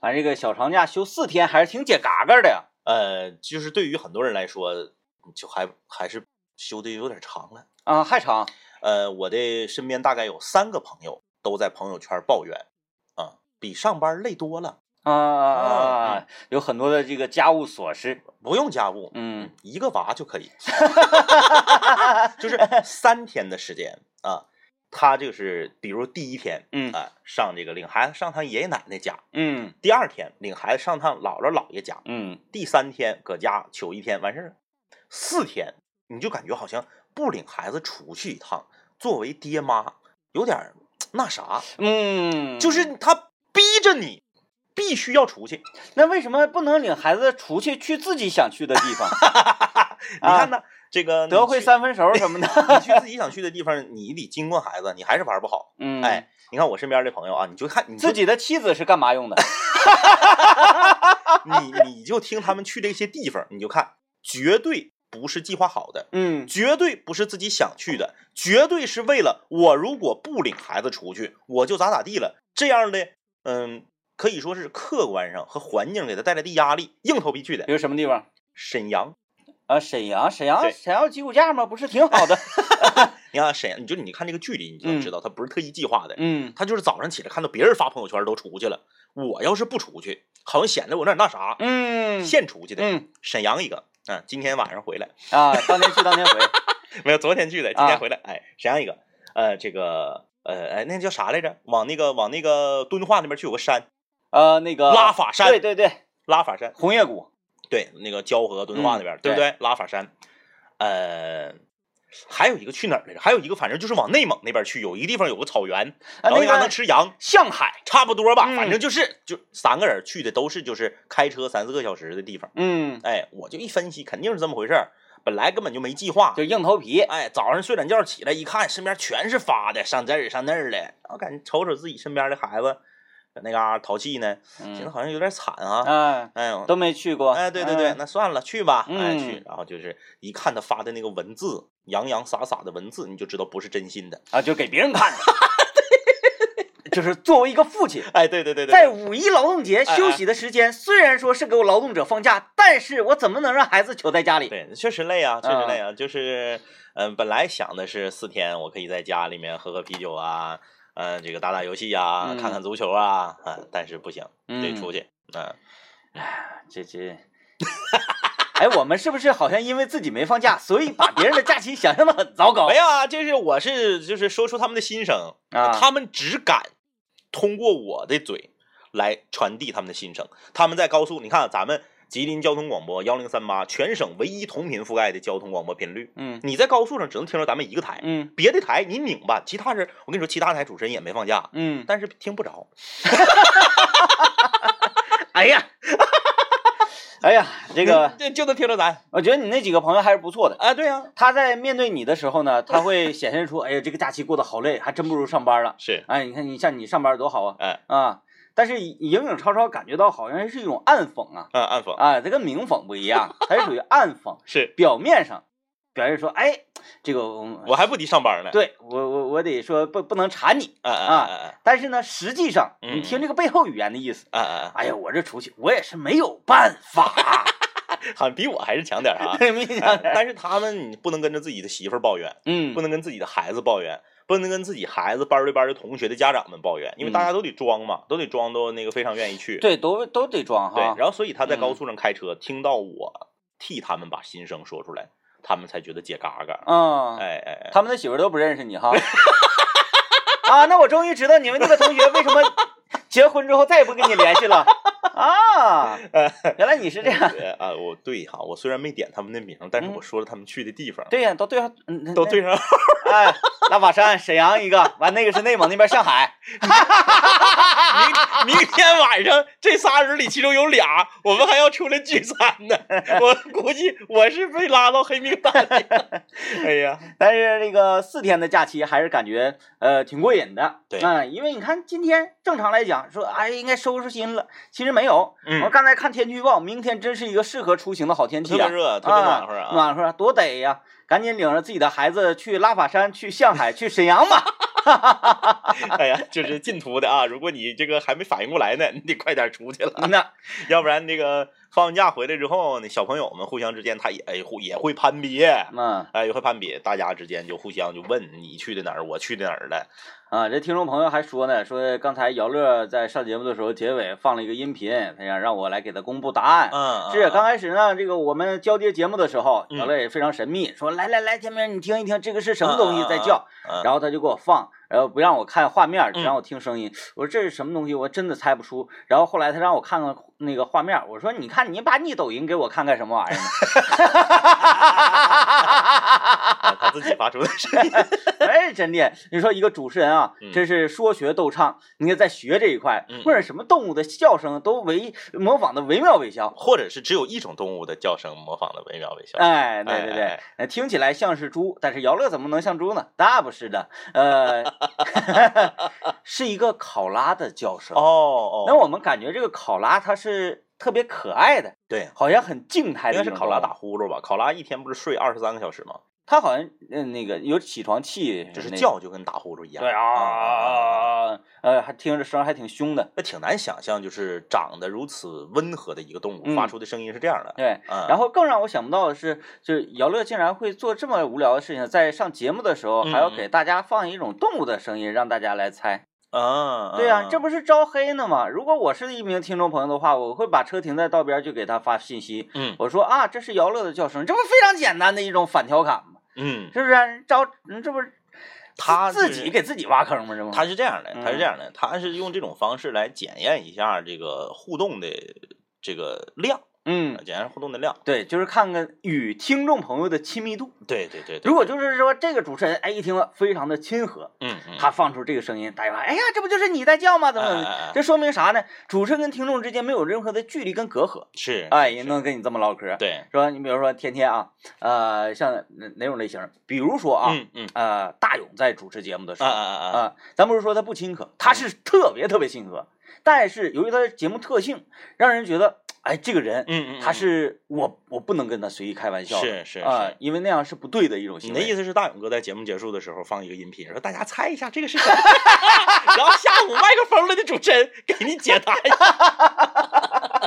反正这个小长假休四天还是挺解嘎嘎的呀。呃，就是对于很多人来说，就还还是休的有点长了。啊，还长。呃，我的身边大概有三个朋友都在朋友圈抱怨，啊，比上班累多了。啊啊啊！有很多的这个家务琐事，不用家务，嗯，一个娃就可以，就是三天的时间啊。他就是，比如第一天，嗯啊，上这个领孩子上趟爷爷奶奶家，嗯第二天领孩子上趟姥姥姥爷家，嗯，第三天搁家求一天完事儿，四天你就感觉好像不领孩子出去一趟，作为爹妈有点儿那啥，嗯，就是他逼着你必须要出去。那为什么不能领孩子出去去自己想去的地方？你看呢，这个你德惠三分熟什么的。你去自己想去的地方，你得经过孩子，你还是玩不好。嗯，哎，你看我身边的朋友啊，你就看你就自己的妻子是干嘛用的？你你就听他们去这些地方，你就看，绝对不是计划好的，嗯绝对不是自己想去的，绝对是为了我如果不领孩子出去，我就咋咋地了。这样的，嗯，可以说是客观上和环境给他带来的压力，硬头皮去的比。如什么地方？沈阳，啊，沈阳，沈阳，沈阳有吉普架吗？不是挺好的？你看沈阳，你就你看这个距离，你就知道他不是特意计划的。嗯他就是早上起来看到别人发朋友圈都出去了，我要是不出去，好像显得我有点那啥，嗯现出去的。嗯沈阳一个，嗯，今天晚上回来，啊，当天去当天回。没有昨天去的，今啊天回来。哎，沈阳一个，呃，这个，呃，哎，那叫啥来着？往那个往那个敦化那边去有个山，呃，那个拉法山对对对，拉法山，红叶谷。对，那个蛟河敦化那边，嗯对不对？拉法山，呃。还有一个去哪儿来着？还有一个，反正就是往内蒙那边去，有一个地方有个草原，啊，然后那嘎那个能吃羊，向海。差不多吧，嗯反正就是就三个人去的都是就是开车三四个小时的地方。嗯，哎，我就一分析，肯定是这么回事儿。本来根本就没计划，就硬头皮。哎，早上睡懒觉起来一看，身边全是发的，上这儿上那儿的，我感觉瞅瞅自己身边的孩子，搁那嘎淘气呢，觉得嗯，好像有点惨啊。哎，哎呦，都没去过。哎，对对对，嗯那算了，去吧，哎嗯去。然后就是一看他发的那个文字，洋洋洒洒的文字，你就知道不是真心的。啊，就给别人看的。就是作为一个父亲，哎，对对对对，在五一劳动节哎休息的时间，虽然说是给我劳动者放假，但是我怎么能让孩子求在家里？对，确实累啊，确实累啊。就是，嗯、本来想的是四天我可以在家里面喝喝啤酒啊，嗯、这个打打游戏啊，嗯看看足球啊，啊、但是不行，得嗯出去。嗯，这这，哎，我们是不是好像因为自己没放假，所以把别人的假期想象的很糟糕没有啊，这是我是就是说出他们的心声，啊？他们只敢通过我的嘴来传递他们的心声。他们在高速，你看咱们吉林交通广播幺零三八，全省唯一同频覆盖的交通广播频率，嗯你在高速上只能听着咱们一个台。嗯别的台你拧吧，其他人我跟你说，其他台主持人也没放假，嗯，但是听不着。哎呀，哎呀，这个这就能听着咱我觉得你那几个朋友还是不错的。啊，对呀、他在面对你的时候呢，他会显现出，哎呀，这个假期过得好累，还真不如上班了。是，哎，你看你像你上班多好啊哎，啊！但是影影绰绰感觉到好像是一种暗讽啊嗯，暗讽啊，这跟明讽不一样，它是属于暗讽，是，表面上表示说，哎，这个我我还不敌上班呢。，对我我我得说不不能缠你，啊啊啊但是呢，实际上嗯你听这个背后语言的意思，啊啊哎呀，我这出去我也是没有办法，嗯，好像比我还是强点儿啊。但是他们你不能跟着自己的媳妇儿抱怨，嗯不能跟自己的孩子抱怨，不能跟自己孩子班儿对班的同学的家长们抱怨，因为大家都得装嘛，都得装都那个非常愿意去。嗯对，都都得装哈对哈，然后所以他在嗯高速上开车，听到我替他们把心声说出来，他们才觉得解嘎嘎。嗯，哎哎哎，他们的媳妇儿都不认识你哈。啊，那我终于知道你们那个同学为什么结婚之后再也不跟你联系了啊！原来你是这样。呃啊，我对哈，我虽然没点他们的名，但是嗯我说了他们去的地方，对呀，都对上，嗯都对。上。那哎，拉法山、沈阳一个，完那个是内蒙那边上海。明明天晚上这仨人里，其中有俩，我们还要出来聚餐呢。我估计我是被拉到黑名单里了。哎呀，但是这个四天的假期还是感觉呃挺过瘾的。对嗯，因为你看今天正常来讲说，哎应该收拾心了，其实没有。嗯我刚才看天气预报，明天真是一个适合出行的好天气啊。特别热，特别暖和啊。暖和多得呀！赶紧领着自己的孩子去拉法山、去向海、去沈阳吧。哎呀，就是进图的啊！如果你这个还没反应过来呢，你得快点出去了，那要不然那个放完假回来之后，那小朋友们互相之间他也也会攀比，嗯哎也会攀比，大家之间就互相就问你去的哪儿，我去的哪儿了。啊，这听众朋友还说呢，说刚才姚乐在上节目的时候结尾放了一个音频，他想让我来给他公布答案。嗯，是刚开始呢，这个我们交接节目的时候，嗯姚乐也非常神秘，说来来来，天明你听一听，这个是什么东西在叫？嗯，然后他就给我放，然后不让我看画面，只嗯让我听声音。我说这是什么东西？我真的猜不出。然后后来他让我看看那个画面，我说你看你把你抖音给我看看什么玩意儿啊他自己发出的声音。哎，真的，你说一个主持人啊嗯，这是说学逗唱，你看在学这一块嗯，或者什么动物的叫声都唯模仿的惟妙惟肖。或者是只有一种动物的叫声模仿的惟妙惟肖。哎，对对对哎哎，呃听起来像是猪，但是姚乐怎么能像猪呢？那不是的，呃，是一个考拉的叫声。哦哦，那我们感觉这个考拉它是特别可爱的，对，好像很静态的应该是考拉打打，呼噜吧？考拉一天不是睡二十三个小时吗？它好像嗯那个有起床气，就是。叫就跟打呼噜一样。对啊，呃，还听着声还挺凶的。那挺难想象，就是长得如此温和的一个动物，嗯发出的声音是这样的。对，嗯，然后更让我想不到的是，就是姚乐竟然会做这么无聊的事情，在上节目的时候嗯还要给大家放一种动物的声音，让大家来猜。啊，对呀、嗯这不是招黑呢吗？如果我是一名听众朋友的话，我会把车停在道边，就给他发信息，嗯我说啊，这是姚乐的叫声，这不非常简单的一种反调侃吗？嗯，是不是？招，嗯这不是他自己给自己挖坑吗？这不，他是这样的，他是嗯这样的，他是用这种方式来检验一下这个互动的这个量，嗯，检验互动的量。对，就是看看与听众朋友的亲密度。对对对对，如果就是说这个主持人，哎，一听了非常的亲和，嗯嗯，他放出这个声音，大家说，哎呀，这不就是你在叫吗？怎么怎么哎哎哎？这说明啥呢？主持人跟听众之间没有任何的距离跟隔阂，是，哎，是人能跟你这么唠嗑。对，说你比如说天天啊，呃，像哪哪种类型？比如说啊，嗯嗯，呃，大勇在主持节目的时候啊啊啊啊，啊，咱不是说他不亲和，他是特别特别亲和，但是由于他的节目特性，让人觉得，哎，这个人，嗯嗯，他嗯是我我不能跟他随意开玩笑，是是是，啊因为那样是不对的一种你行为。你的意思是大勇哥在节目结束的时候放一个音频，说大家猜一下这个是什么，然后下午麦克风了的主持人给你解答一下。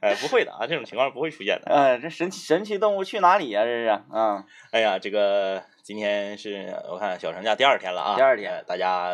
哎，不会的啊，这种情况不会出现的。哎，这神奇神奇动物去哪里呀、这是啊，哎呀，这个今天是我看小长假第二天了啊，第二天呃大家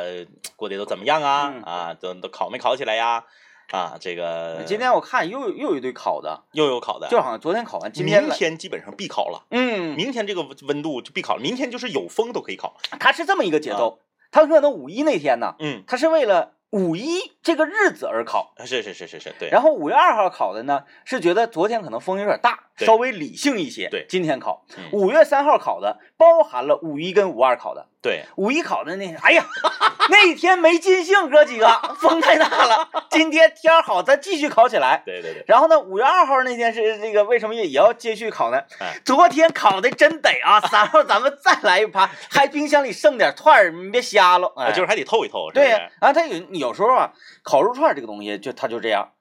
过得都怎么样啊？嗯啊，都都考没考起来呀？啊，这个今天我看又有又有一堆考的，又有考的，就好像昨天考完，今天明天基本上必考了。嗯，明天这个温度就必考了，明天就是有风都可以考。它是这么一个节奏，它可能五一那天呢，嗯，它是为了五一这个日子而考。是是是是是，对。然后五月二号考的呢，是觉得昨天可能风有点大，稍微理性一些。对今天考。嗯五月三号考的，包含了五一跟五二考的。对，五一考的那，哎呀，那一天没尽兴，哥几个，风太大了。今天天好，咱继续考起来。对对对，然后呢，五月二号那天是这个，为什么也也要继续考呢？哎昨天考的真得啊，三号咱们再来一盘，还冰箱里剩点串儿，你别瞎了。哎、啊就是还得透一透，是是对呀、啊，他有有时候啊，烤肉串这个东西就他就这样。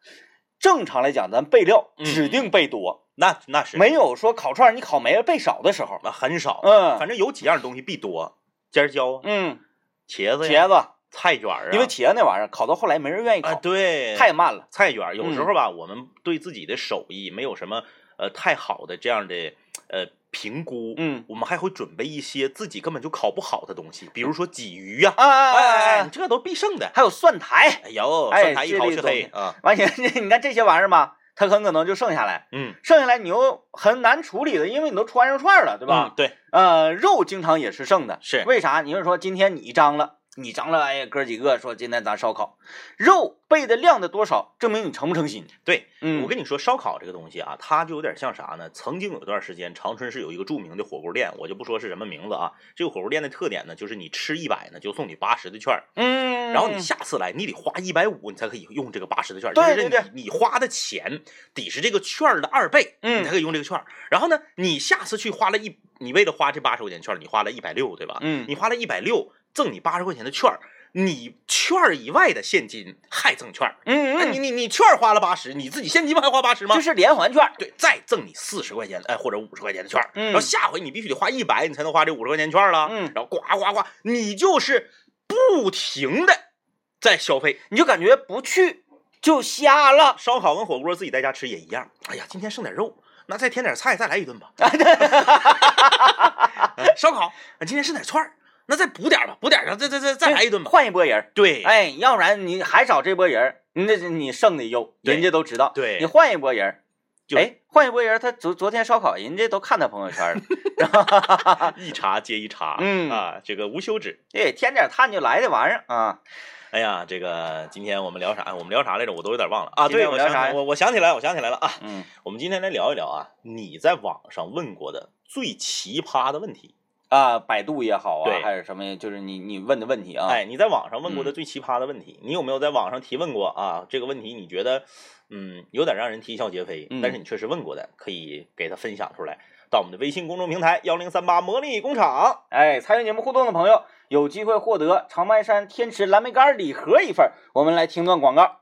正常来讲，咱备料嗯指定备多，那那是没有说烤串你烤没了备少的时候。那很少，嗯反正有几样东西必多，尖椒啊、嗯，茄子呀、茄子，菜卷儿啊，因为茄子那玩意儿烤到后来没人愿意烤，啊对，太慢了。菜卷儿有时嗯候吧，我们对自己的手艺没有什么呃太好的这样的呃评估，嗯我们还会准备一些自己根本就烤不好的东西，比如说鲫鱼呀、啊啊哎啊哎，啊！这都必胜的。还有蒜苔，哎呦，哎蒜苔一烤黢这类东西黑啊，完你 你看这些玩意儿吧，它很可能就剩下来，嗯，剩下来你又很难处理的，因为你都穿上串了，对吧？嗯？对，呃，肉经常也是剩的，是为啥？你是说今天你一张了，你张了，哎呀，哥几个说今天咱烧烤，肉备的量的多少，证明你诚不诚心。对，嗯，我跟你说，烧烤这个东西啊，它就有点像啥呢？曾经有段时间，长春市有一个著名的火锅店，我就不说是什么名字啊。这个火锅店的特点呢，就是你吃一百呢，就送你八十的券儿，嗯，然后你下次来，你得花一百五，你才可以用这个八十的券儿，对就是对对你你花的钱抵是这个券儿的二倍，嗯你才可以用这个券儿。然后呢，你下次去花了一，你为了花这八十块钱券，你花了一百六，对吧？嗯你花了一百六，赠你八十块钱的券儿，你券儿以外的现金还赠券儿。嗯哎，你你你券儿花了八十，你自己现金不还花八十吗？就是连环券儿，对，再赠你四十块钱，哎，或者五十块钱的券儿，嗯然后下回你必须得花一百，你才能花这五十块钱券儿了。嗯然后呱呱呱，你就是不停的在消费。你就感觉不去就瞎了。烧烤跟火锅自己在家吃也一样。哎呀，今天剩点肉，那再添点菜，再来一顿吧。哎 烧烤，啊今天剩点串儿，那再补点吧，补点儿，再再再再来一顿吧。换一波人。对，哎，要不然你还找这波人儿，那你剩的有，对人家都知道。对你换一波人哎，换一波人，他昨昨天烧烤，人家都看他朋友圈了。一茬接一茬，嗯啊，这个无休止。哎，添点炭就来这玩意儿啊。哎呀，这个今天我们聊啥？我们聊啥来着？我都有点忘了啊。对，我想我聊啥我我想起来，我想起来了啊。嗯我们今天来聊一聊啊，你在网上问过的最奇葩的问题。啊，百度也好啊，还是什么，就是你你问的问题啊。哎，你在网上问过的嗯最奇葩的问题，你有没有在网上提问过啊？这个问题你觉得，嗯，有点让人啼笑皆非，嗯但是你确实问过的，可以给他分享出来，到我们的微信公众平台幺零三八魔力工厂。哎，参与节目互动的朋友有机会获得长白山天池蓝莓干礼盒一份。我们来听段广告。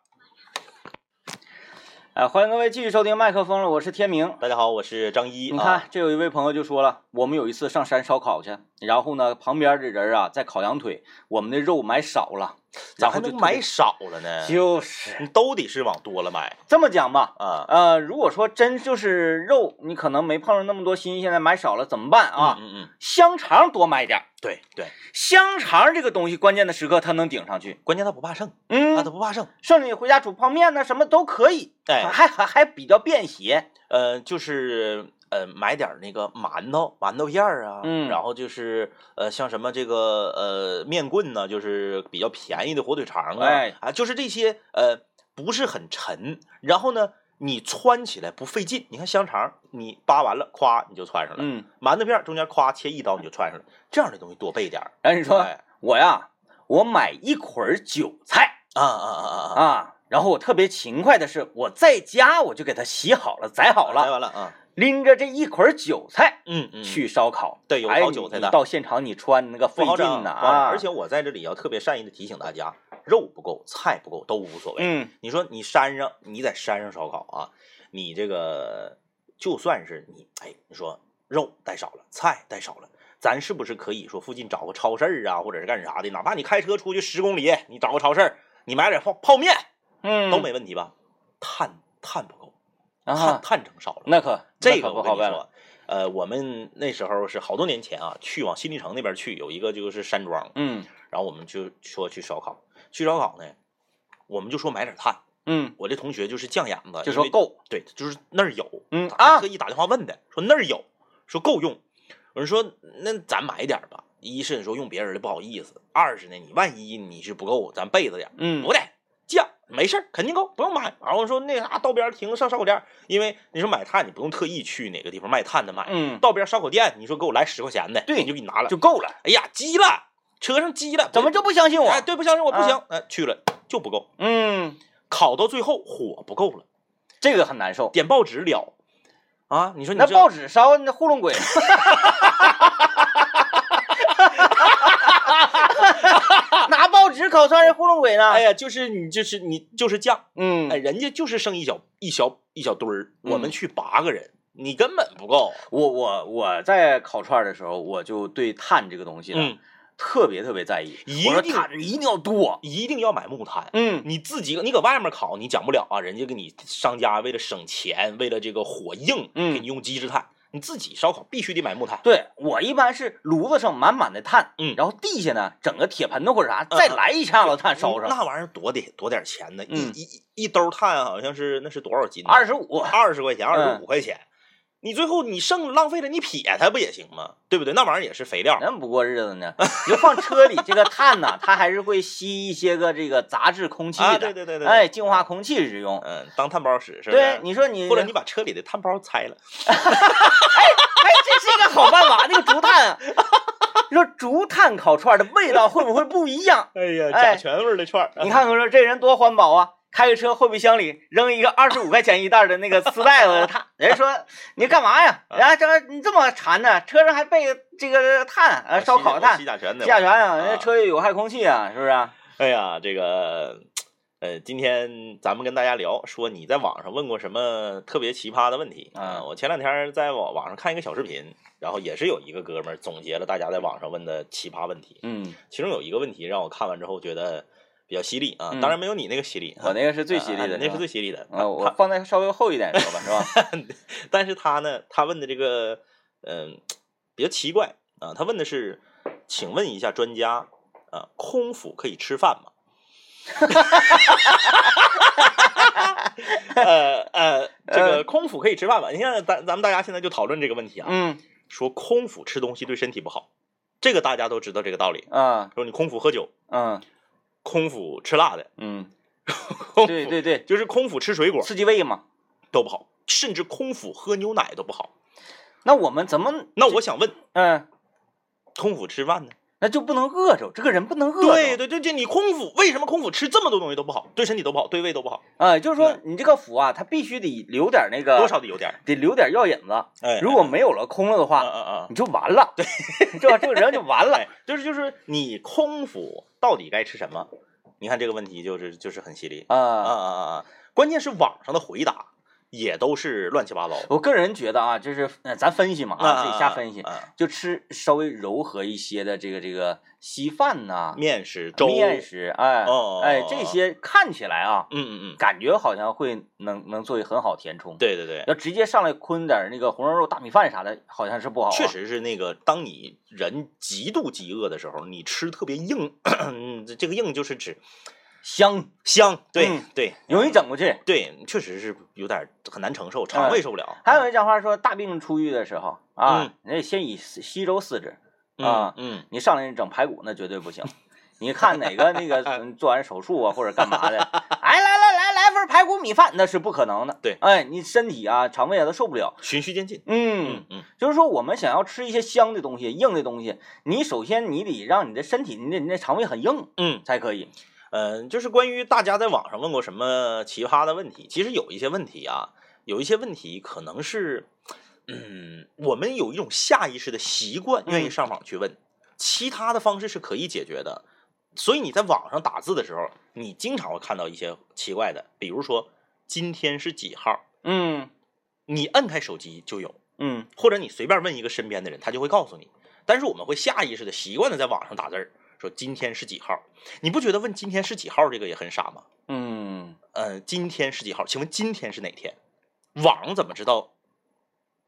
哎，欢迎各位继续收听麦克风了，我是天明。大家好，我是张一。你看啊，，这有一位朋友就说了，我们有一次上山烧烤去，然后呢，旁边的人啊在烤羊腿，我们的肉买少了，然咋还能买少了呢？就是你都得是往多了买这么讲吧。啊呃，如果说真就是肉，你可能没碰上那么多新鲜的，买少了怎么办啊？嗯嗯嗯，香肠多买点儿，对对，香肠这个东西关键的时刻它能顶上去。关键它不怕剩，嗯它，不怕剩。剩下你回家煮泡面呢，什么都可以，哎还还还比较便携。呃，就是呃，买点那个馒头、馒头片儿啊，嗯然后就是呃，像什么这个呃面棍呢，就是比较便宜的火腿肠啊，哎啊，就是这些呃不是很沉，然后呢，你穿起来不费劲。你看香肠，你扒完了，咵你就穿上了；嗯，馒头片中间咵切一刀你就穿上了，这样的东西多备点儿。然后你说哎我呀，我买一捆韭菜啊啊啊啊啊！啊，然后我特别勤快的是，我在家我就给它洗好了，宰好来了，完了啊，拎着这一捆韭菜嗯嗯，去烧烤。对有烤韭菜的你到现场你穿那个费劲呐啊！而且我在这里要特别善意的提醒大家，肉不够，菜不够都无所谓。嗯你说你山上，你在山上烧烤啊，你这个就算是你，哎，你说肉带少了，菜带少了，咱是不是可以说附近找个超市儿啊，或者是干啥的？哪怕你开车出去十公里，你找个超市儿，你买点泡泡面嗯都没问题吧？碳碳不够，碳啊，碳整少了。那可这可个不好办了。呃，我们那时候是好多年前啊，去往新立城那边去，有一个就是山庄，嗯然后我们就说去烧烤，去烧烤呢，我们就说买点炭。嗯，我这同学就是犟眼子，就说够。对，就是那儿有，嗯啊他特，意打电话问的，说那儿有，说够用。我说那咱买点吧，一是你说用别人的不好意思，二是呢你万一你是不够，咱备着点，嗯不的犟，没事儿，肯定够，不用买。然后说那啥道边停上烧烤店，因为你说买炭你不用特意去哪个地方卖炭的买，嗯，到边烧烤店你说给我来十块钱的，对你就给你拿了，就够了。哎呀急了，车上急了，怎么就不相信我？哎对不相信我不行，哎去了就不够，嗯，烤到最后火不够了。这个很难受。点报纸了啊！你说你那报纸烧那糊弄鬼，拿报纸烤串是糊弄鬼呢？哎呀，就是你就是你就是犟，嗯哎，，人家就是剩一小一小一小堆儿，我们嗯去八个人，你根本不够。我我我在烤串的时候，我就对碳这个东西呢、嗯，特别特别在意。一我说定炭一定要多。一定要买木炭。嗯你自己你搁外面烤，你讲不了啊，人家给你商家为了省钱，为了这个火硬，嗯给你用机制炭。你自己烧烤必须得买木炭。对我一般是炉子上满满的炭，嗯然后地下呢整个铁盆子或者啥，嗯再来一下子炭烧上，那玩意儿多得多点钱呢，嗯一一一兜炭好像是那是多少斤？二十五。二十块钱，二十嗯五块钱。你最后你剩浪费了，你撇它不也行吗？对不对？那玩意儿也是肥料。那不过日子呢？你就放车里，这个碳呢，它还是会吸一些个这个杂质空气的，啊，对对对对，哎，净化空气之用。嗯，当碳包使是不是？对，你说你或者你把车里的碳包拆了，哎哎，这是一个好办法，那个竹炭啊，你说竹炭烤串的味道会不会不一样？哎呀哎甲醛味的串儿，你看看说这人多环保啊，开个车后备箱里扔一个二十五块钱一袋的那个丝带子炭，人家说你干嘛呀？啊然后这你这么馋呢？车上还备这个碳啊，烧烤碳吸，甲醛的吸。甲醛啊，啊人家车里有害空气啊，是不是？哎呀，这个，呃，今天咱们跟大家聊说你在网上问过什么特别奇葩的问题啊我前两天在网网上看一个小视频，然后也是有一个哥们儿总结了大家在网上问的奇葩问题，嗯，其中有一个问题让我看完之后觉得比较犀利啊，嗯当然没有你那个犀利，我那个是最犀利的，啊那是最犀利的。啊，我他放在稍微厚一点说吧，是吧？但是他呢，他问的这个，嗯、比较奇怪啊。他问的是，请问一下专家，啊，空腹可以吃饭吗？呃呃，这个空腹可以吃饭吗？你看咱咱们大家现在就讨论这个问题啊，嗯说空腹吃东西对身体不好，这个大家都知道这个道理。啊说你空腹喝酒，嗯空腹吃辣的，嗯，对对对，就是空腹吃水果刺激胃嘛。都不好，甚至空腹喝牛奶都不好。那我们怎么那我想问，嗯？空腹吃饭呢？那就不能饿着，这个人不能饿着。对对对，这你空腹为什么空腹吃这么多东西都不好，对身体都不好，对胃都不好，啊，就是说你这个腹啊，它必须得留点那个多少得有点。得留点药引子。哎，如果没有了，空了的啊话，你就完了，对，是吧？这个人就完了。哎，就是就是你空腹到底该吃什么？你看这个问题就是就是很犀利啊啊啊，啊啊！关键是网上的回答也都是乱七八糟我个人觉得啊，就是呃咱分析嘛啊，自己瞎分析，啊就吃稍微柔和一些的这个这个稀饭呐、面食、粥、面食，哎哦哎，这些看起来啊，嗯嗯嗯，感觉好像会能能作为很好填充。，对对对，要直接上来坤点那个红烧肉、大米饭啥的，好像是不好、啊。确，实是那个，当你人极度饥饿的时候，你吃特别硬，嗯这个硬就是指香，香，对、嗯对容易整过去。对，确实是有点很难承受，肠胃受不了。嗯还有一讲话说，大病初愈的时候啊，你得先以稀粥饲之啊，嗯，你上来整排骨那绝对不行。你看哪个那个嗯 做完手术啊或者干嘛的，哎来来来来份排骨米饭，那是不可能的。对哎，你身体啊肠胃啊都受不了。嗯，循序渐进。嗯，嗯就是说我们想要吃一些香的东西、硬的东西，你首先你得让你的身体、你的你的肠胃很硬嗯才可以。嗯，就是关于大家在网上问过什么奇葩的问题，其实有一些问题啊，有一些问题可能是，嗯，我们有一种下意识的习惯，愿意嗯上网去问，其他的方式是可以解决的。所以你在网上打字的时候，你经常会看到一些奇怪的，比如说今天是几号，嗯你摁开手机就有，嗯或者你随便问一个身边的人，他就会告诉你。但是我们会下意识的习惯的在网上打字儿，说今天是几号，你不觉得问今天是几号这个也很傻吗？嗯，呃，今天是几号？请问今天是哪天？网怎么知道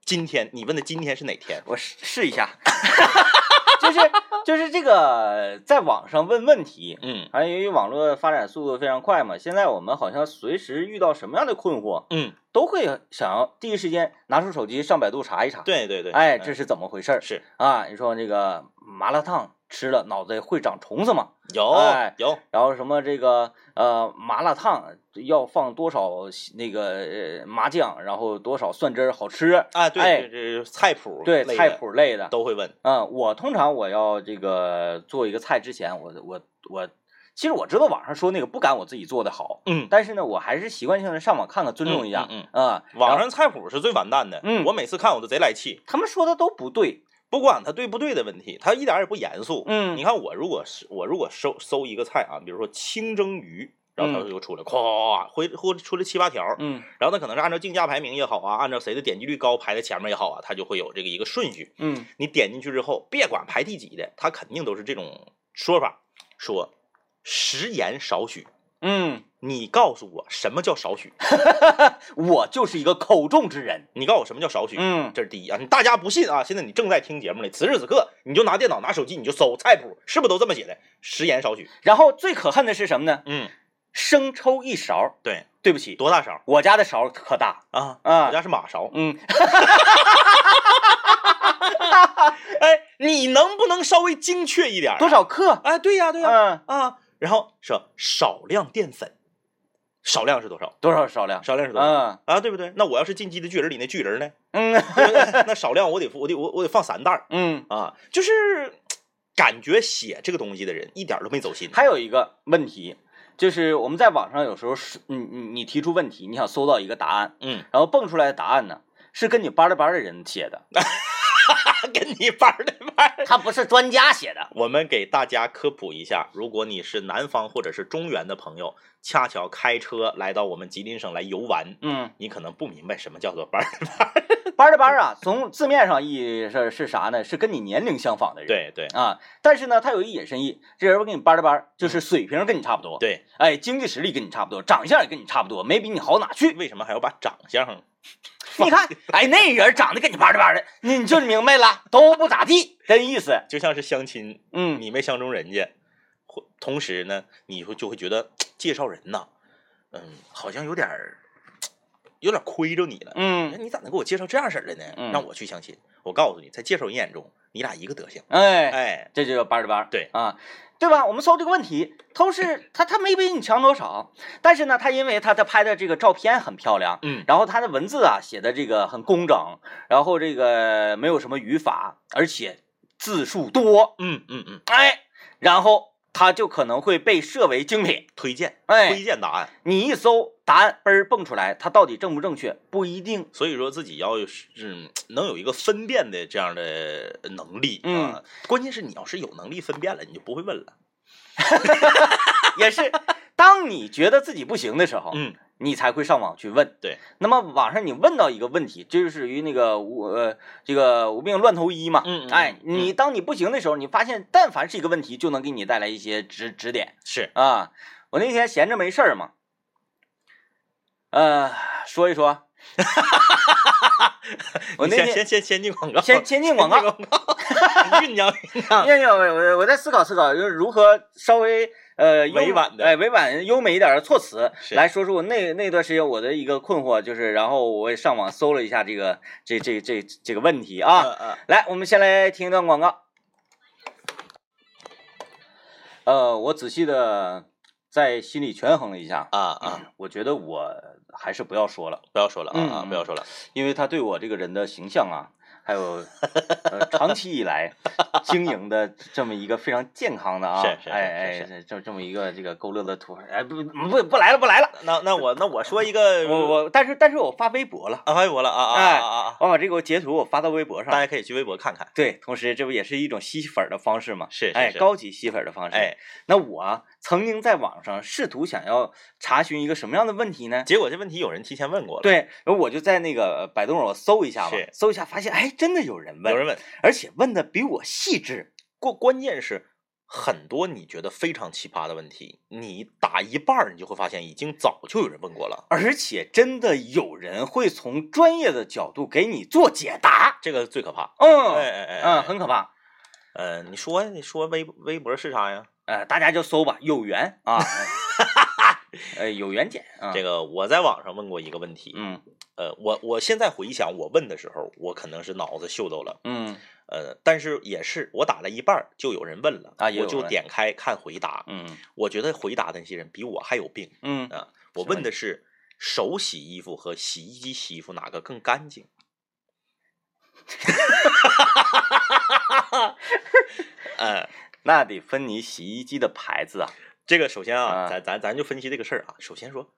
今天？你问的今天是哪天？我试试一下，就是就是这个在网上问问题，嗯还由于网络发展速度非常快嘛，现在我们好像随时遇到什么样的困惑，嗯，都会想要第一时间拿出手机上百度查一查。，对对对，哎，嗯这是怎么回事儿是啊？你说这个麻辣烫吃了脑袋会长虫子吗？有、哎有，然后什么这个呃麻辣烫要放多少那个呃麻酱，然后多少蒜汁儿好吃？啊，对，哎这这菜谱对，菜谱类的。都会问，嗯，我通常我要这个做一个菜之前，我我我，其实我知道网上说那个不敢我自己做的好，嗯，但是呢，我还是习惯性的上网看看，尊重一下。嗯啊，网上菜谱是最完蛋的，嗯我每次看我都贼来气，他们说的都不对。不管它对不对的问题，它一点也不严肃。嗯你看我如果是我如果搜搜一个菜啊，比如说清蒸鱼，然后它就出来，咵咵咵，会会出来七八条，嗯然后它可能是按照竞价排名也好啊，按照谁的点击率高排在前面也好啊，它就会有这个一个顺序。嗯你点进去之后，别管排第几的，它肯定都是这种说法，说食盐少许。嗯，你告诉我什么叫少许？我就是一个口重之人。你告诉我什么叫少许？嗯这是第一啊！你大家不信啊？现在你正在听节目里，此时此刻你就拿电脑、拿手机，你就搜菜谱，是不是都这么写的？食盐少许。然后最可恨的是什么呢？嗯，生抽一勺。对，对不起，多大勺我家的勺可大啊啊？我啊。家是马勺。嗯 哎，你能不能稍微精确一点？多？少克？哎，对呀，对呀。嗯，啊，然后说少量淀粉，少量是多少？多少少量？少量是多少？嗯啊，对不对？那我要是进击的巨人里那巨人呢？嗯 对不对？那少量我得我得我我得放三袋儿 嗯。啊，就是感觉写这个东西的人一点都没走心。还有一个问题，就是我们在网上有时候是，你你你提出问题，你想搜到一个答案，嗯，然后蹦出来的答案呢是跟你班儿的班的人写的，跟你班儿的班儿。他不是专家写的。我们给大家科普一下，如果你是南方或者是中原的朋友，恰巧开车来到我们吉林省来游玩，嗯，你可能不明白什么叫做班儿的班儿。班儿的班儿啊，从字面上意义是是啥呢？是跟你年龄相仿的人。对对啊，但是呢，他有一引申意，这人我跟你班儿的班儿，就是水平跟你差不多，，对，哎，经济实力跟你差不多，长相也跟你差不多，没比你好哪去。为什么还要把长相？你看，哎，那人长得跟你班儿的班儿的，你你就明白了，都不咋地，真意思。就像是相亲，嗯，你没相中人家，或同时呢，你会就会觉得 介绍人呐，嗯，好像有点儿有点亏着你了。嗯，你咋能给我介绍这样式儿的呢？嗯让我去相亲。我告诉你，在介绍人眼中，你俩一个德行。哎，哎，这就叫班儿的班。对啊，对吧？我们搜这个问题，都是 他他没比你强多少，但是呢，他因为他他拍的这个照片很漂亮，嗯，然后他的文字啊写的这个很工整，然后这个没有什么语法，而且字数多，嗯嗯嗯，哎，然后他就可能会被设为精品。推荐，哎推荐答案。你一搜答案，嘣儿蹦出来，它到底正不正确不一定。所以说自己要是嗯 能有一个分辨的这样的能力嗯啊，关键是你要是有能力分辨了，你就不会问了。也是，当你觉得自己不行的时候，嗯，你才会上网去问。对，那么网上你问到一个问题，这就属于那个无呃这个无病乱投医嘛。嗯嗯哎，嗯你当你不行的时候，你发现但凡是一个问题，就能给你带来一些指指点是，啊。我那天闲着没事儿嘛，呃，说一说。我那天你先先先先进广告，先先进广告，酝酿酝酿。因为我我我在思考思考，就是如何稍微呃委婉的哎委婉优美一点的措辞来说说我那那段时间我的一个困惑，就是然后我也上网搜了一下这个这这这这个问题啊。嗯嗯来，我们先来听一段广告。呃，我仔细的在心里权衡了一下，啊啊，我觉得我还是不要说了，不要说了啊不要说了。因为他对我这个人的形象啊，还有呃长期以来经营的这么一个非常健康的啊，是是是哎是哎，这这么一个这个勾勒的图，哎不不不来了不来了，那那我那我说一个，我我但是但是我发微博了，啊发微博了啊啊哎啊！我把这个截图我发到微博上大，家可以去微博看看。对，同时这不也是一种吸粉儿的方式吗？是是哎，是高级吸粉儿的方式。哎，那我曾经在网上试图想要查询一个什么样的问题呢？结果这问题有人提前问过了，对，然后我就在那个百度上我搜一下嘛，搜一下发现，哎，真的有人问，有人问，而且问的比我细致。关关键是很多你觉得非常奇葩的问题，你打一半儿，你就会发现已经早就有人问过了。而且真的有人会从专业的角度给你做解答，这个最可怕。嗯，哎哎哎，嗯，很可怕。呃，你说呀，你说微微博是啥呀？呃，大家就搜吧，有缘啊，呃，有缘捡啊。这个我在网上问过一个问题，嗯呃，我我现在回想我问的时候，我可能是脑子秀逗了，嗯呃，但是也是我打了一半儿就有人问了啊我就点开看回答，嗯我觉得回答的那些人比我还有病嗯，啊！我问的是手洗衣服和洗衣机洗衣服哪个更干净？呃，那得分你洗衣机的牌子啊。这个首先啊，啊咱咱咱就分析这个事儿啊。首先说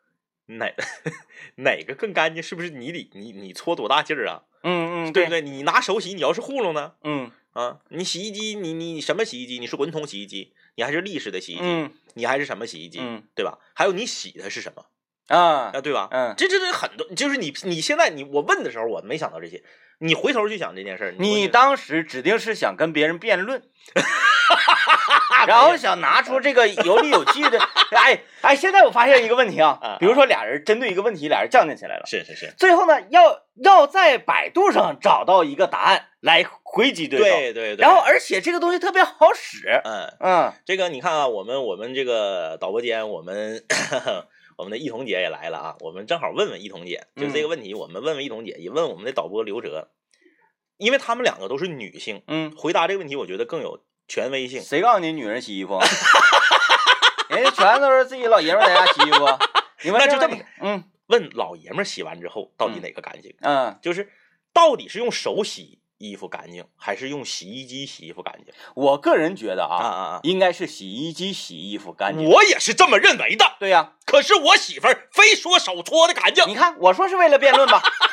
哪 哪个更干净，是不是你得你你搓多大劲儿啊？嗯嗯，对不？对？你拿手洗，你要是糊弄呢？嗯啊，你洗衣机，你你什么洗衣机？你是滚筒洗衣机，你还是立式的洗衣机？嗯你还是什么洗衣机？嗯对吧？还有你洗的是什么啊啊？对吧？嗯，这这这很多，就是你你现在你我问的时候，我没想到这些。你回头去想这件事儿，你当时指定是想跟别人辩论，然后想拿出这个有理有据的。哎哎，现在我发现一个问题啊啊，比如说俩人针对一个问题，俩人较劲起来了，是是是，最后呢，要要在百度上找到一个答案来回击对方，对对对。然后而且这个东西特别好使，嗯，嗯。这个你看啊，我们我们这个导播间，我们 我们的一彤姐也来了啊，我们正好问问一彤姐，就这个问题，我们问问一彤姐，也问我们的导播刘哲，因为他们两个都是女性，嗯，回答这个问题，我觉得更有权威性。谁告诉你女人洗衣服？人家全都是自己老爷们儿在家洗衣服，你们那就这么问题，嗯问老爷们儿洗完之后到底嗯哪个干净？嗯就是到底是用手洗衣服干净，还是用洗衣机洗衣服干净？我个人觉得啊，啊啊啊！应该是洗衣机洗衣服干净。我也是这么认为的。对呀、可是我媳妇儿非说手搓的干净。你看我说是为了辩论吧？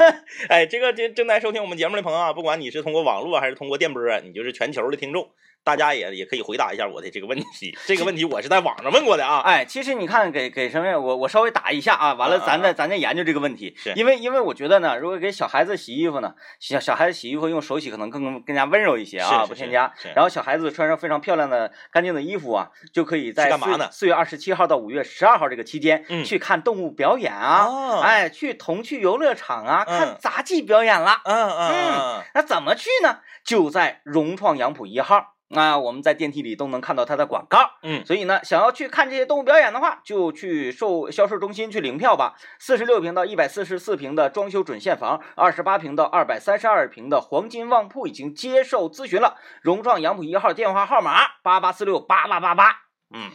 哎，这个正正在收听我们节目的朋友啊，不管你是通过网络还是通过电波，你就是全球的听众，大家也也可以回答一下我的这个问题。这个问题我是在网上问过的啊。哎，其实你看给给什么呀？我我稍微打一下啊，完了咱再咱再研究这个问题。是因为因为我觉得呢，如果给小孩子洗衣服呢，小小孩子洗衣服用手洗可能更更加温柔一些啊，是是不添加。然后小孩子穿上非常漂亮的干净的衣服啊，就可以在干嘛呢四月二十七号到五月十二号这个期间，嗯去看动物表演啊，哦哎，去童趣游乐场啊，嗯看杂技表演啦。嗯嗯嗯那怎么去呢？就在融创杨浦一号啊，我们在电梯里都能看到它的广告。嗯所以呢，想要去看这些动物表演的话，就去售销售中心去领票吧。四十六平到一百四十四平的装修准现房，二十八平到二百三十二平的黄金旺铺已经接受咨询了。融创杨浦一号电话号码八八四六八八八八。嗯，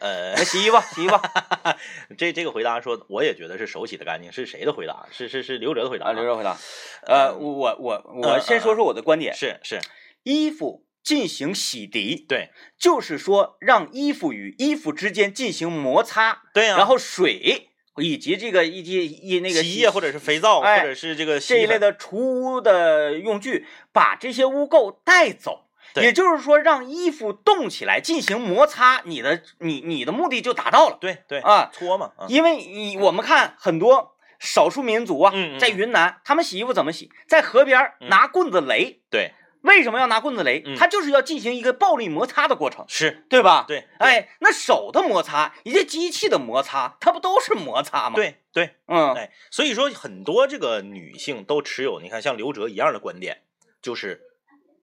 呃来，洗衣服，洗衣服这这个回答说，我也觉得是手洗的干净，是谁的回答？是是是刘哲的回答啊，刘哲回答。呃，我我我先说说我的观点，是是，衣服进行洗涤，对就是说让衣服与衣服之间进行摩擦，对呀、然后水以及这个以及以那个洗衣液或者是肥皂，哎或者是这个洗这一类的除污的用具，把这些污垢带走。对也就是说，让衣服动起来进行摩擦，你的你你的目的就达到了对对啊！搓嘛，啊因为你我们看很多少数民族啊，在云南，他们洗衣服怎么洗？在河边拿棍子擂。对为什么要拿棍子擂？嗯它就是要进行一个暴力摩擦的过程，是，对吧？对，对哎，那手的摩擦以及机器的摩擦，它不都是摩擦吗？，对对，嗯，哎，所以说很多这个女性都持有你看像刘哲一样的观点，就是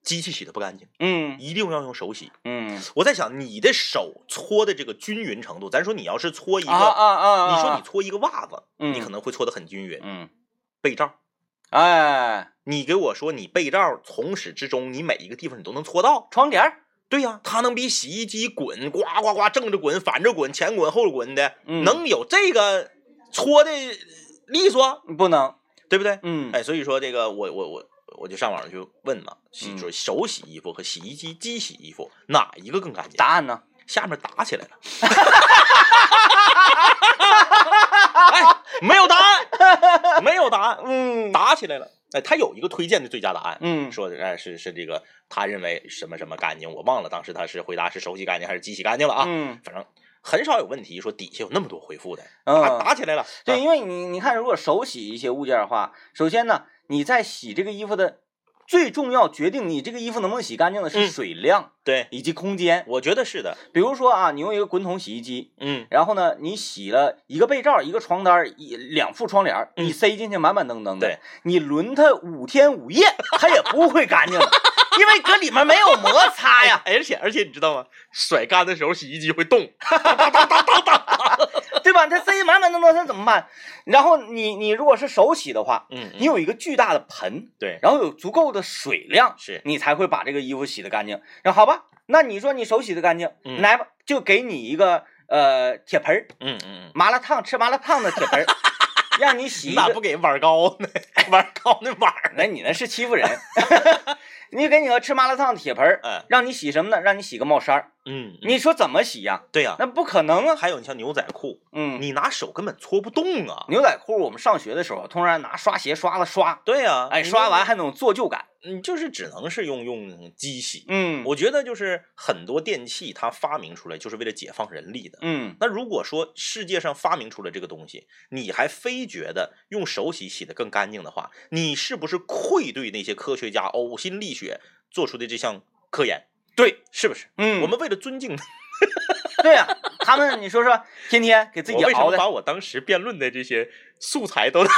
机器洗的不干净，嗯一定要用手洗。嗯我在想你的手搓的这个均匀程度，咱说你要是搓一个，啊啊啊！你说你搓一个袜子，嗯你可能会搓得很均匀。嗯，被罩，哎，你给我说你被罩从始至终，你每一个地方你都能搓到。窗帘儿，对呀、它能比洗衣机滚呱呱呱正着滚、反着滚、前滚后滚的，嗯能有这个搓的利索，不能，对不对？嗯，哎，所以说这个我我我我就上网上去问嘛，洗嗯说手洗衣服和洗衣机机洗衣服哪一个更干净？答案呢？下面打起来了。哎，没有答案，没有答案，嗯。打起来了。哎，他有一个推荐的最佳答案，嗯。说的哎是是这个，他认为什么什么干净，我忘了当时他是回答是手洗干净还是机洗干净了啊，嗯。反正很少有问题，说底下有那么多回复的，打嗯，打起来了。对，啊因为你你看，如果手洗一些物件的话，首先呢，你在洗这个衣服的最重要决定你这个衣服能不能洗干净的是嗯。水量对，以及空间。我觉得是的，比如说啊，你用一个滚筒洗衣机，嗯，然后呢，你洗了一个被罩、一个床单、一两副窗帘，嗯。你塞进去满满登登的，对。你轮它五天五夜，它也不会干净，因为搁里面没有摩擦呀，而且而且你知道吗？甩干的时候洗衣机会动，对吧？它塞满满当当，那怎么办？然后你你如果是手洗的话，嗯，你有一个巨大的盆，对，然后有足够的水量，是你才会把这个衣服洗得干净。那好吧，那你说你手洗得干净，嗯来吧，就给你一个呃铁盆儿，嗯嗯嗯，麻辣烫吃麻辣烫的铁盆儿，让你洗。你咋不给碗高呢？碗高那碗儿呢？那你那是欺负人。你给你个吃麻辣烫的铁盆儿，嗯让你洗什么呢？让你洗个帽衫儿。嗯，嗯你说怎么洗呀？对呀、那不可能啊。还有你像牛仔裤，嗯，你拿手根本搓不动啊。牛仔裤我们上学的时候，通常拿刷鞋刷子刷，对呀、哎，刷完还那种做旧感。你就是只能是用用机洗。嗯我觉得就是很多电器它发明出来就是为了解放人力的。嗯那如果说世界上发明出了这个东西，你还非觉得用手洗洗的更干净的话，你是不是愧对那些科学家呕心沥血做出的这项科研？对，是不是？嗯，我们为了尊敬 对呀、他们你说说，天天给自己我为什么把我当时辩论的这些素材都拿？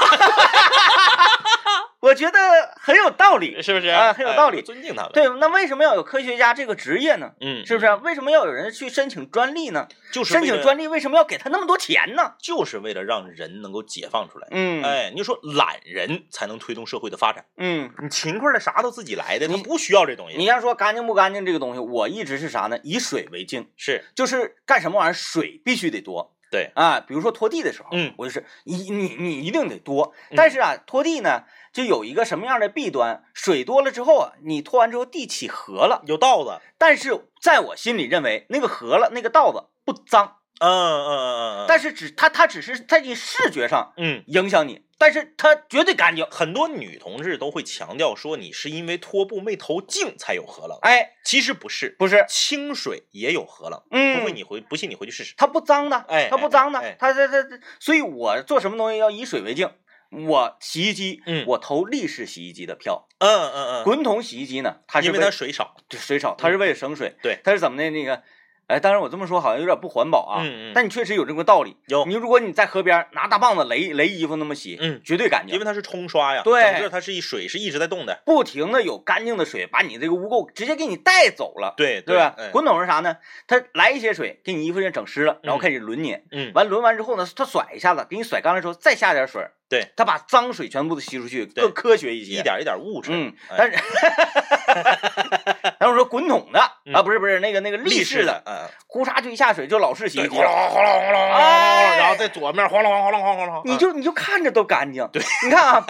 我觉得很有道理。是不是？啊很有道理哎尊敬他们。，对，那为什么要有科学家这个职业呢？嗯，是不是？为什么要有人去申请专利呢？就是申请专利为什么要给他那么多钱呢？就是为了让人能够解放出来。嗯，哎，你就说懒人才能推动社会的发展。嗯，你勤快的啥都自己来的，他你不需要这东西。你要说干净不干净这个东西，我一直是啥呢？以水为镜，是就是干什么玩意儿水必须得多。对啊，比如说拖地的时候，嗯我就是你你你一定得多，嗯但是啊，拖地呢就有一个什么样的弊端，水多了之后啊，你拖完之后地起河了，有道子。但是在我心里认为那个河了那个道子不脏，嗯嗯嗯嗯嗯。但是只它它只是在你视觉上嗯，影响你，但是它绝对干净。很多女同志都会强调说你是因为拖布没投净才有河冷，哎，其实不是，不是，清水也有河冷。嗯不会，你回不信你回去试试。它不脏的，哎它不脏的哎哎哎，它它它，它所以我做什么东西要以水为镜。我洗衣机，嗯我投立式洗衣机的票。嗯嗯嗯，滚筒洗衣机呢，它是因为为它水少。对水少，它是为了省水。对它是怎么的？那个，哎，当然我这么说好像有点不环保啊。嗯嗯但你确实有这个道理。有你如果你在河边拿大棒子擂擂衣服那么洗，嗯绝对干净因为。它是冲刷呀，对整个它是一水是一直在动的。不停的有干净的水把你这个污垢直接给你带走了，对对吧？哎滚筒是啥呢？它来一些水，给你衣服上整湿了，然后嗯开始轮你，嗯，完轮完之后呢，它甩一下子，给你甩干了之后，再下点水，对，它把脏水全部都吸出去，对更科学一些。一点一点物质。嗯，哎但是，然后说滚筒的嗯啊，不是不是那个那个立式的，，嗯，呼嚓就一下水就老式洗衣，机哗啦，哗啦哗啦哗啦然后在左面哗啦哗啦哗啦哗啦，你就你就看着都干净。对，你看啊，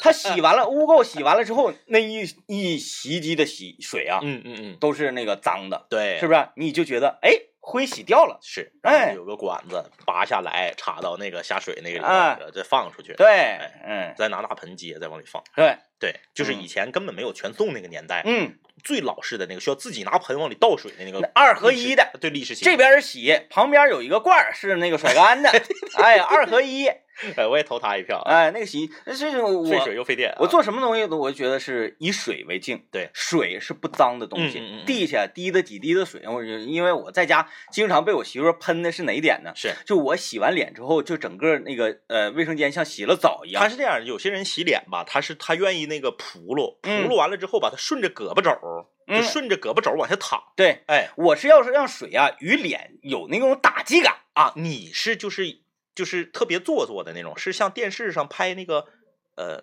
它洗完了污垢洗完了之后，那一一洗衣机的洗水啊，嗯嗯嗯，都是那个脏的，对，是不是？你就觉得哎灰洗掉了，是，哎有个管子拔下来，插到那个下水那个里哎边，再放出去，对，嗯，再拿大盆接，再往里放。对，对，就是嗯以前根本没有全送那个年代，嗯，最老式的那个需要自己拿盆往里倒水的那个二合一的，对立式洗，这边是洗，旁边有一个罐儿是那个甩干的，哎，二合一，哎，我也投他一票啊，哎，那个洗，那这种费水又费电啊。我做什么东西都，我觉得是以水为镜。对水是不脏的东西。嗯地下滴的几滴的水，我就因为我在家经常被我媳妇喷的是哪一点呢？是，就我洗完脸之后，就整个那个呃卫生间像洗了澡一样。他是这样，有些人洗脸吧，他是他愿意那个扑噜，扑嗯噜完了之后把它顺着胳膊肘儿，就嗯顺着胳膊肘儿往下淌。对，哎我是要是让水啊与脸有那种打击感。啊，你是就是就是特别做作的那种，是像电视上拍那个呃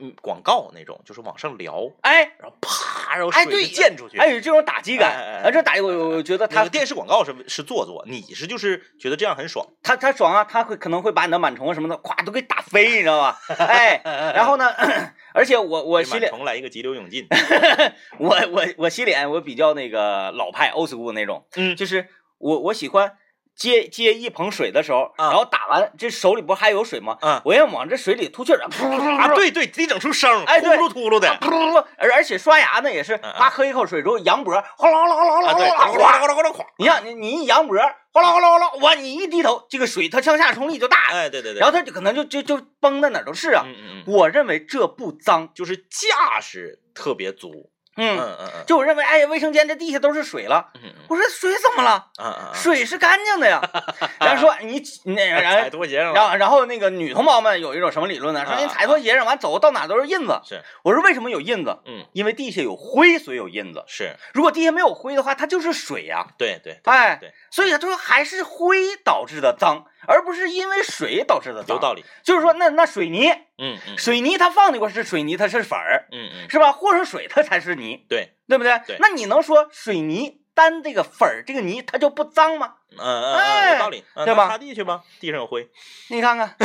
嗯广告那种，就是往上撩，哎然后啪，然后水就溅出去。哎，有这种打击感。啊，这打击我我觉得他那个电视广告是是做作，你是就是觉得这样很爽。他他爽啊，他会可能会把你的螨虫啊什么的，咵都给打飞，你知道吧？哎，然后呢，而且我我洗脸，虫来一个急流勇进。我我我洗脸，我比较那个老派 old school 那种，嗯就是我我喜欢接接一盆水的时候，啊然后打完这手里不还有水吗？啊我要往这水里吐气儿，噗啊，对对，得整出声儿，哎对秃噜秃噜的。噗噗噜，而而且刷牙呢也是，嗯嗯啪喝一口水之后扬脖，哗啦哗啦哗啦哗啦哗啦哗啦哗哗啦，哗啦哗啦。你看你你一扬脖，哗啦哗啦哗啦，哇，你一低头，这个水它向下冲力就大，哎，对对对。然后它就可能就就就崩的哪都是啊。嗯嗯嗯，我认为这不脏，就是架势特别足。嗯嗯，嗯嗯就我认为，哎呀，卫生间这地下都是水了，我说水怎么了？嗯嗯嗯，水是干净的呀。然后说你那 踩然后拖鞋。然后然后那个女同胞们有一种什么理论呢？说啊你踩拖鞋上完走到哪都是印子。是，我说为什么有印子？嗯，因为地下有灰，所以有印子。是如果地下没有灰的话，它就是水呀。对对，哎，对，所以他说还是灰导致的脏，而不是因为水导致的脏。有道理。就是说，那那水泥，嗯嗯水泥它放那块是水泥，它是粉儿，嗯嗯，是吧？和上水它才是泥，对，对不对？对那你能说水泥单这个粉儿这个泥它就不脏吗？嗯嗯有道理。嗯对吧擦地去吧，地上有灰。你看看，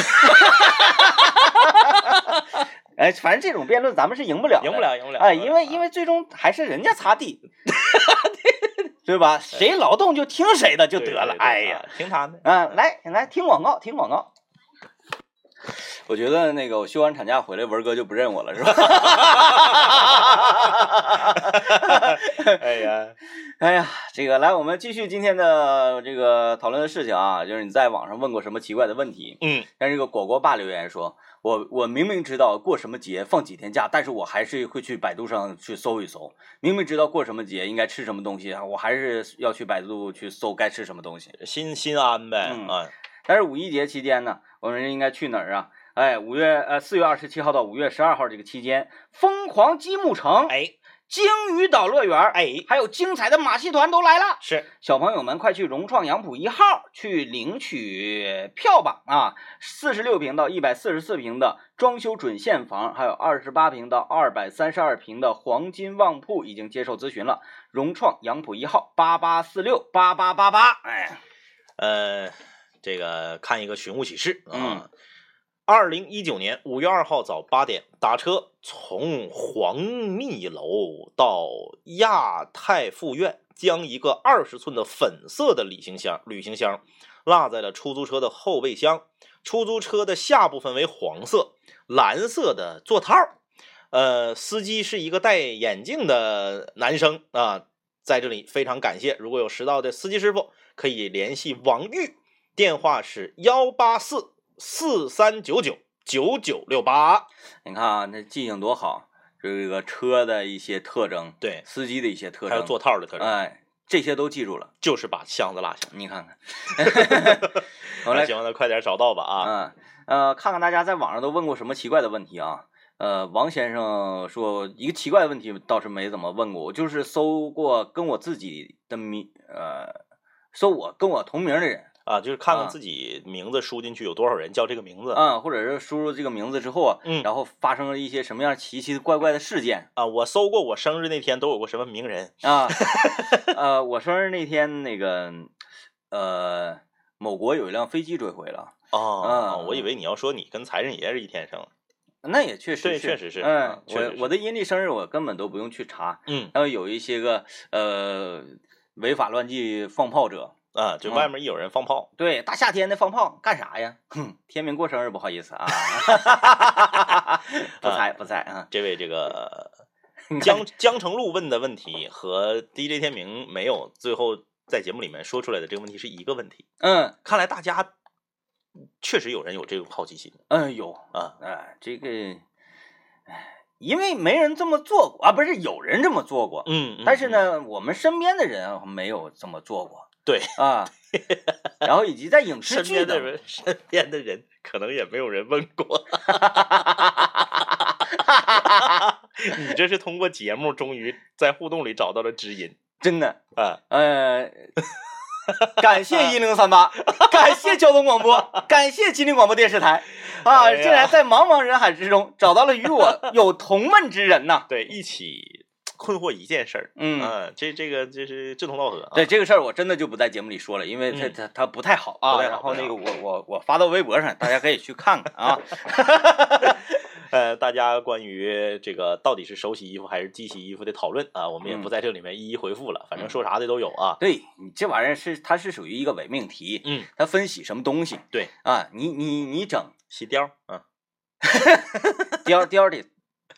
哎，反正这种辩论咱们是赢不了，赢不。了，赢不了。哎，因为因为为最终还是人家擦地 对吧？谁劳动就听谁的就得了。哎呀，，听他的。嗯，来来听广告，听广告。我觉得那个我休完产假回来，文哥就不认我了，是吧？哎呀，哎呀，这个来，我们继续今天的这个讨论的事情啊，就是你在网上问过什么奇怪的问题？嗯像这个果果爸留言说，我我明明知道过什么节放几天假，但是我还是会去百度上去搜一搜。明明知道过什么节应该吃什么东西，我还是要去百度去搜该吃什么东西。心心安呗嗯啊。但是五一节期间呢，我们应该去哪儿啊？哎，五月呃四月二十七号到五月十二号这个期间，疯狂积木城、哎鲸鱼岛乐园，哎，还有精彩的马戏团都来了。是小朋友们快去融创杨浦一号去领取票吧！啊，四十六平到一百四十四平的装修准现房，还有二十八平到二百三十二平的黄金旺铺已经接受咨询了。融创杨浦一号八八四六八八八八，哎，呃，这个看一个寻物启事啊嗯。二零一九年五月二号早八点，打车从黄密楼到亚太附院，将一个二十寸的粉色的旅行箱旅行箱落在了出租车的后备箱。出租车的下部分为黄色，蓝色的座套。呃，司机是一个戴眼镜的男生啊，在这里非常感谢，如果有识到的司机师傅，可以联系王玉，电话是幺八四四三九九九九六八。你看啊，那记性多好，这个车的一些特征，对，司机的一些特征，还有座套的特征，哎，这些都记住了。就是把箱子落下。你看看，好来，那行，那快点找到吧啊！嗯呃，看看大家在网上都问过什么奇怪的问题啊？呃，王先生说一个奇怪的问题倒是没怎么问过，我就是搜过跟我自己的名，呃，搜我跟我同名的人，啊，就是看看啊自己名字输进去有多少人叫这个名字嗯，或者是输入这个名字之后啊，嗯然后发生了一些什么样奇奇怪怪的事件啊。我搜过我生日那天都有过什么名人啊？呃，我生日那天那个，呃，某国有一辆飞机坠毁了，啊？嗯我以为你要说你跟财神爷是一天生。那也确实确实是嗯我我的阴历生日我根本都不用去查，嗯然后有一些个呃违法乱纪放炮者，啊，就嗯外面一有人放炮，对，大夏天的放炮干啥呀？哼，天明过生日不好意思啊，不猜不猜啊，这位这个 江江城路问的问题和 DJ 天明没有最后在节目里面说出来的这个问题是一个问题。嗯看来大家确实有人有这种好奇心嗯有啊。啊这个，哎，因为没人这么做过啊，不是有人这么做过，嗯，嗯但是，呢，我们身边的人没有这么做过对，啊，然后以及在影嗯视剧等身边的人，身边的人可能也没有人问过。你这是通过节目终于在互动里找到了知音真的。啊！呃，感谢一零三八，感谢交通广播，感谢吉林广播电视台啊！哎呀竟然在茫茫人海之中找到了与我有同问之人呐！对，一起困惑一件事儿，嗯，啊，这这个就是志同道合啊。对这个事儿我真的就不在节目里说了，因为它嗯它它不太好啊。然后那个我我我发到微博上，大家可以去看看啊。呃，大家关于这个到底是手洗衣服还是机洗衣服的讨论啊，我们也不嗯在这里面一一回复了，反正说啥的都有啊。对你这玩意儿是它是属于一个伪命题，嗯，它分析什么东西对，啊？你你你整洗貂，嗯，貂貂得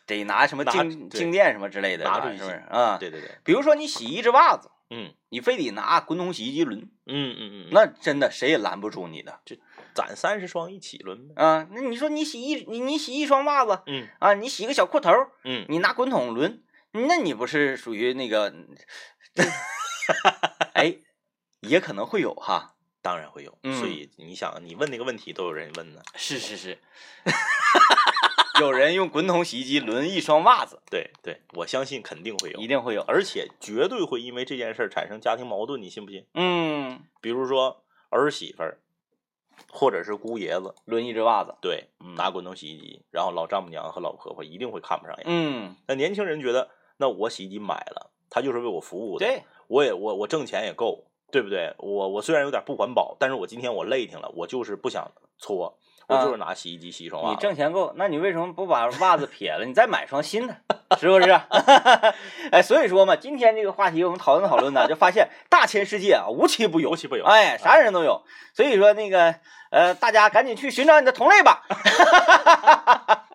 得拿什么拿静静电什么之类的，是不是啊？对对对，比如说你洗一只袜子，嗯你非得拿滚筒洗衣机轮，嗯嗯嗯，那真的谁也拦不住你的就攒三十双一起轮呗。啊！那你说你洗一你你洗一双袜子嗯啊，你洗个小裤头，嗯，你拿滚筒轮，那你不是属于那个？哎，也可能会有哈。当然会有，嗯所以你想，你问那个问题都有人问呢。是是是，有人用滚筒洗衣机轮一双袜子，对对，我相信肯定会有一，定会有。而且绝对会因为这件事儿产生家庭矛盾，你信不信？嗯，比如说儿媳妇儿，或者是姑爷子，轮一只袜子。对，嗯拿滚筒洗衣机，然后老丈母娘和老婆婆一定会看不上眼。嗯，那年轻人觉得，那我洗衣机买了，它就是为我服务的，对，我也我我挣钱也够，对不对？我我虽然有点不环保，但是我今天我累挺了，我就是不想搓，我就是拿洗衣机洗一双袜子你。挣钱够，那你为什么不把袜子撇了？你再买双新的，是不是？哎，所以说嘛，今天这个话题我们讨论讨论呢，就发现大千世界啊，无奇不有无，奇不有，哎，啥人都有。所以说那个呃，大家赶紧去寻找你的同类吧。